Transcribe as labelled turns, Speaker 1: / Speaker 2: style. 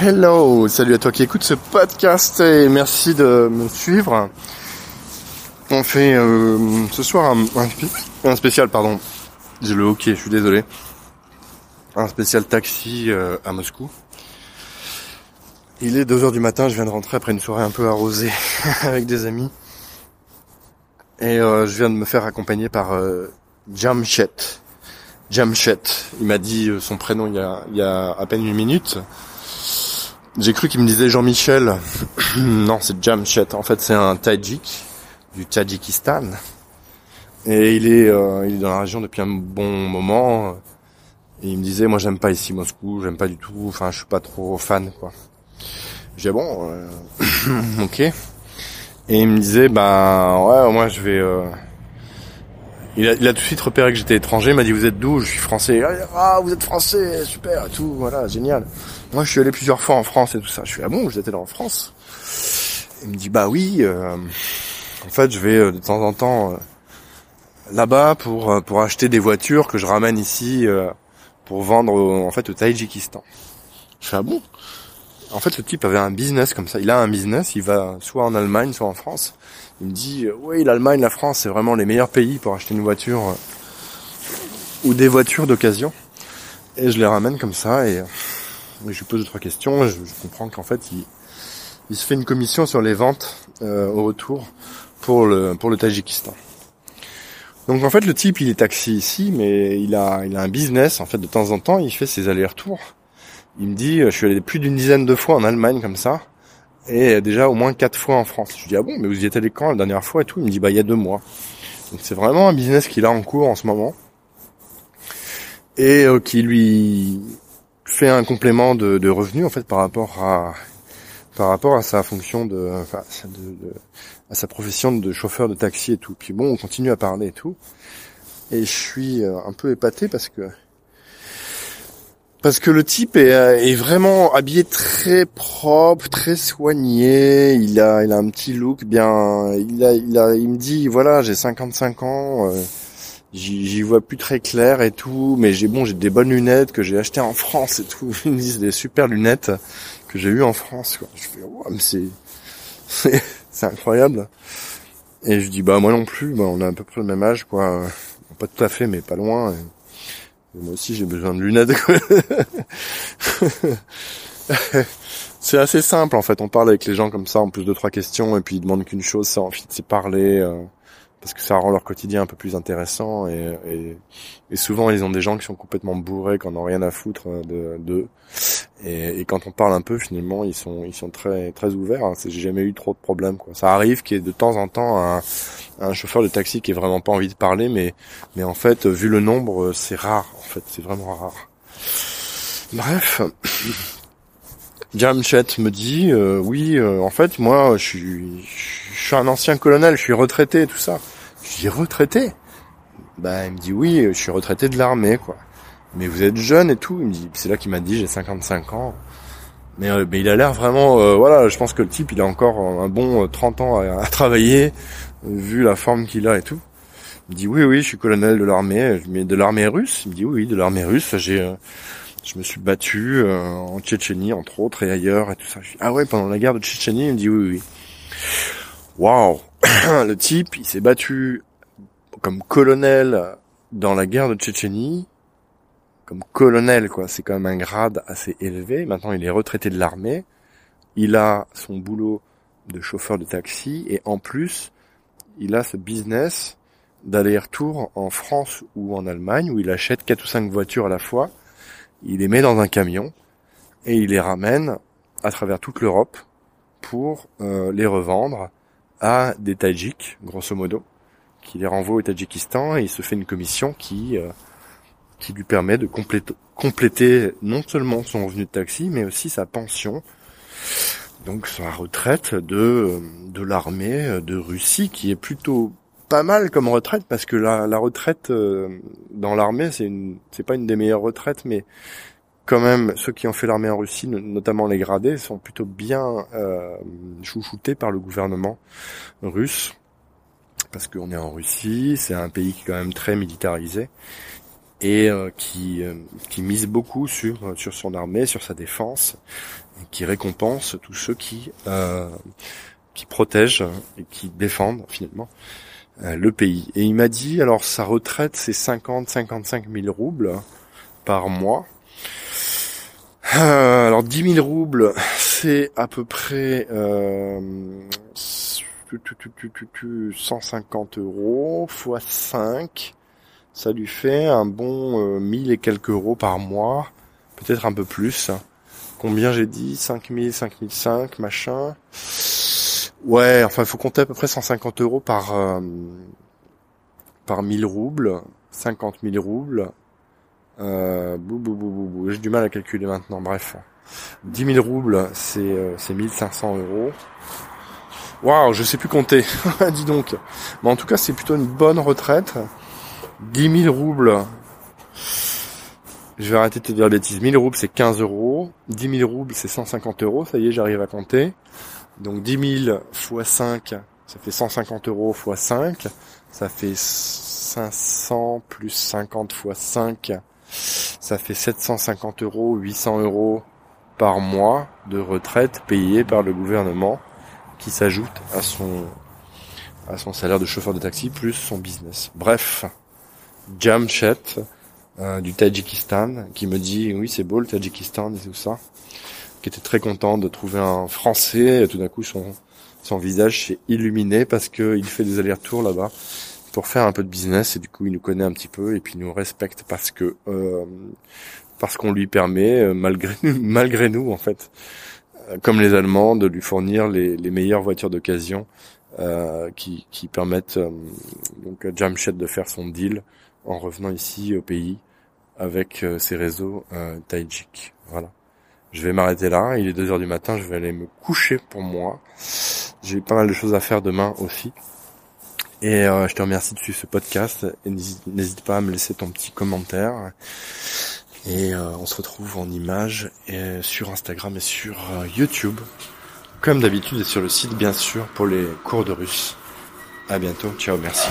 Speaker 1: Hello, salut à toi qui écoute ce podcast et merci de me suivre. On fait euh, ce soir un, spécial, pardon. J'ai le hockey, je suis désolé. Un spécial taxi euh, à Moscou. Il est 2h du matin, je viens de rentrer après une soirée un peu arrosée avec des amis. Et euh, je viens de me faire accompagner par euh, Jamshet. Jamshet. Il m'a dit son prénom il y a à peine une minute. J'ai cru qu'il me disait Jean-Michel. non, c'est Jamshet. En fait, c'est un Tadjik du Tadjikistan. Et il est, euh, il est dans la région depuis un bon moment. Et il me disait, moi, j'aime pas ici Moscou, j'aime pas du tout. Enfin, je suis pas trop fan, quoi. J'ai bon, euh, ok. Et il me disait, bah ouais, moi, je vais. Euh, il a, il a tout de suite repéré que j'étais étranger. Il m'a dit, vous êtes d'où? Je suis français. Ah, vous êtes français, super, tout, voilà, génial. Moi, je suis allé plusieurs fois en France et tout ça. Je suis ah bon, vous êtes allé en France? Il me dit bah oui. Euh, en fait, je vais euh, de temps en temps euh, là-bas pour euh, pour acheter des voitures que je ramène ici pour vendre en fait au Tadjikistan. Je fais ah bon? En fait, ce type avait un business comme ça. Il a un business. Il va soit en Allemagne, soit en France. Il me dit oui, l'Allemagne, la France, c'est vraiment les meilleurs pays pour acheter une voiture ou des voitures d'occasion. Et je les ramène comme ça et je lui pose deux trois questions. Je, je comprends qu'en fait, il, il, se fait une commission sur les ventes euh, au retour pour le pour le Tadjikistan. Donc en fait, le type, il est taxi ici, mais il a il a un business. En fait, de temps en temps, il fait ses allers-retours. Il me dit, je suis allé plus d'une dizaine de fois en Allemagne comme ça, et déjà au moins quatre fois en France. Je dis ah bon, mais vous y êtes allé quand la dernière fois et tout? Il me dit bah il y a deux mois. Donc c'est vraiment un business qu'il a en cours en ce moment et euh, qui lui fait un complément de, de revenus en fait par rapport à par rapport à sa fonction de, enfin, de, de, à sa profession de chauffeur de taxi et tout. Puis bon, on continue à parler et tout. Et je suis euh, un peu épaté parce que parce que le type est, euh, est vraiment habillé très propre, très soigné. Il a il a un petit look bien. Il a il a il me dit voilà j'ai 55 ans. Euh, j'y vois plus très clair et tout, mais j'ai bon, j'ai des bonnes lunettes que j'ai achetées en France et tout. Ils me disent des super lunettes que j'ai eues en France. Quoi. Je fais, wow, mais c'est c'est incroyable. Et je dis bah moi non plus, bah, on a à peu près le même âge quoi, pas tout à fait mais pas loin. Moi aussi j'ai besoin de lunettes. c'est assez simple en fait. On parle avec les gens comme ça, en plus de trois questions et puis ils demandent qu'une chose, c'est envie de parler. Euh, parce que ça rend leur quotidien un peu plus intéressant et, et, et souvent ils ont des gens qui sont complètement bourrés, qui n'ont rien à foutre de d'eux et, et, quand on parle un peu finalement ils sont ils sont très très ouverts. Hein. J'ai jamais eu trop de problèmes quoi. Ça arrive qu'il y ait de temps en temps un, un chauffeur de taxi qui ait vraiment pas envie de parler, mais mais en fait vu le nombre c'est rare en fait c'est vraiment rare. Bref. Jamchet me dit euh, oui euh, en fait moi je suis je suis un ancien colonel je suis retraité tout ça je dis retraité? Bah il me dit oui, je suis retraité de l'armée quoi. Mais vous êtes jeune et tout. Il me dit c'est là qu'il m'a dit j'ai 55 ans. Mais, euh, mais il a l'air vraiment euh, voilà, je pense que le type il a encore un bon 30 euh, ans à, travailler vu la forme qu'il a et tout. Il me dit oui oui, je suis colonel de l'armée, mais de l'armée russe. Il me dit oui, de l'armée russe, j'ai je me suis battu en Tchétchénie entre autres et ailleurs et tout ça. Je dis, ah ouais, pendant la guerre de Tchétchénie, il me dit oui oui. Waouh le type, il s'est battu comme colonel dans la guerre de Tchétchénie, comme colonel, quoi. C'est quand même un grade assez élevé. Maintenant, il est retraité de l'armée. Il a son boulot de chauffeur de taxi et en plus, il a ce business d'aller-retour en France ou en Allemagne où il achète quatre ou cinq voitures à la fois. Il les met dans un camion et il les ramène à travers toute l'Europe pour euh, les revendre à des Tadjiks, grosso modo, qui les renvoie au Tadjikistan et il se fait une commission qui euh, qui lui permet de compléter, non seulement son revenu de taxi, mais aussi sa pension, donc sa retraite de de l'armée de Russie, qui est plutôt pas mal comme retraite parce que la, la retraite euh, dans l'armée c'est une c'est pas une des meilleures retraites mais quand même, ceux qui ont fait l'armée en Russie, notamment les gradés, sont plutôt bien euh, chouchoutés par le gouvernement russe, parce qu'on est en Russie, c'est un pays qui est quand même très militarisé, et qui qui mise beaucoup sur sur son armée, sur sa défense, et qui récompense tous ceux qui qui protègent et qui défendent finalement le pays. Et il m'a dit alors sa retraite c'est 50 55 000 roubles par mois. alors 10 000 roubles c'est à peu près euh, 150 euros fois 5. Ça lui fait un bon 1000 euh, et quelques euros par mois. Peut-être un peu plus. Combien j'ai dit? 5000, 5005, machin. Ouais, enfin il faut compter à peu près 150 euros par, euh, par 1000 roubles. 50 000 roubles. Euh, bou, bou, bou, J'ai du mal à calculer maintenant, bref. 10 000 roubles, c'est euh, 1500 euros. Waouh, je sais plus compter. Dis donc. Mais en tout cas, c'est plutôt une bonne retraite. 10 000 roubles. Je vais arrêter de te dire bêtises. 1000 roubles, c'est 15 euros. 10 000 roubles, c'est 150 euros. Ça y est, j'arrive à compter. Donc 10 000 fois 5, ça fait 150 euros fois 5. Ça fait 500 plus 50 fois 5. Ça fait 750 euros, 800 euros par mois de retraite payée par le gouvernement qui s'ajoute à son à son salaire de chauffeur de taxi plus son business. Bref, Jamshed euh, du Tadjikistan qui me dit oui c'est beau le Tadjikistan et tout ça, qui était très content de trouver un Français et tout d'un coup son son visage s'est illuminé parce qu'il fait des allers-retours là-bas pour faire un peu de business et du coup il nous connaît un petit peu et puis il nous respecte parce que euh, parce qu'on lui permet, euh, malgré, malgré nous en fait, euh, comme les Allemands, de lui fournir les, les meilleures voitures d'occasion euh, qui, qui permettent euh, donc à Jamshed de faire son deal en revenant ici au pays avec ses réseaux euh. Voilà. Je vais m'arrêter là. Il est 2 heures du matin. Je vais aller me coucher pour moi. J'ai pas mal de choses à faire demain aussi. Et je te remercie de suivre ce podcast. Et n'hésite pas à me laisser ton petit commentaire. Et euh, on se retrouve en images et sur Instagram et sur euh, YouTube. Comme d'habitude et sur le site bien sûr pour les cours de russe. À bientôt. Ciao, merci.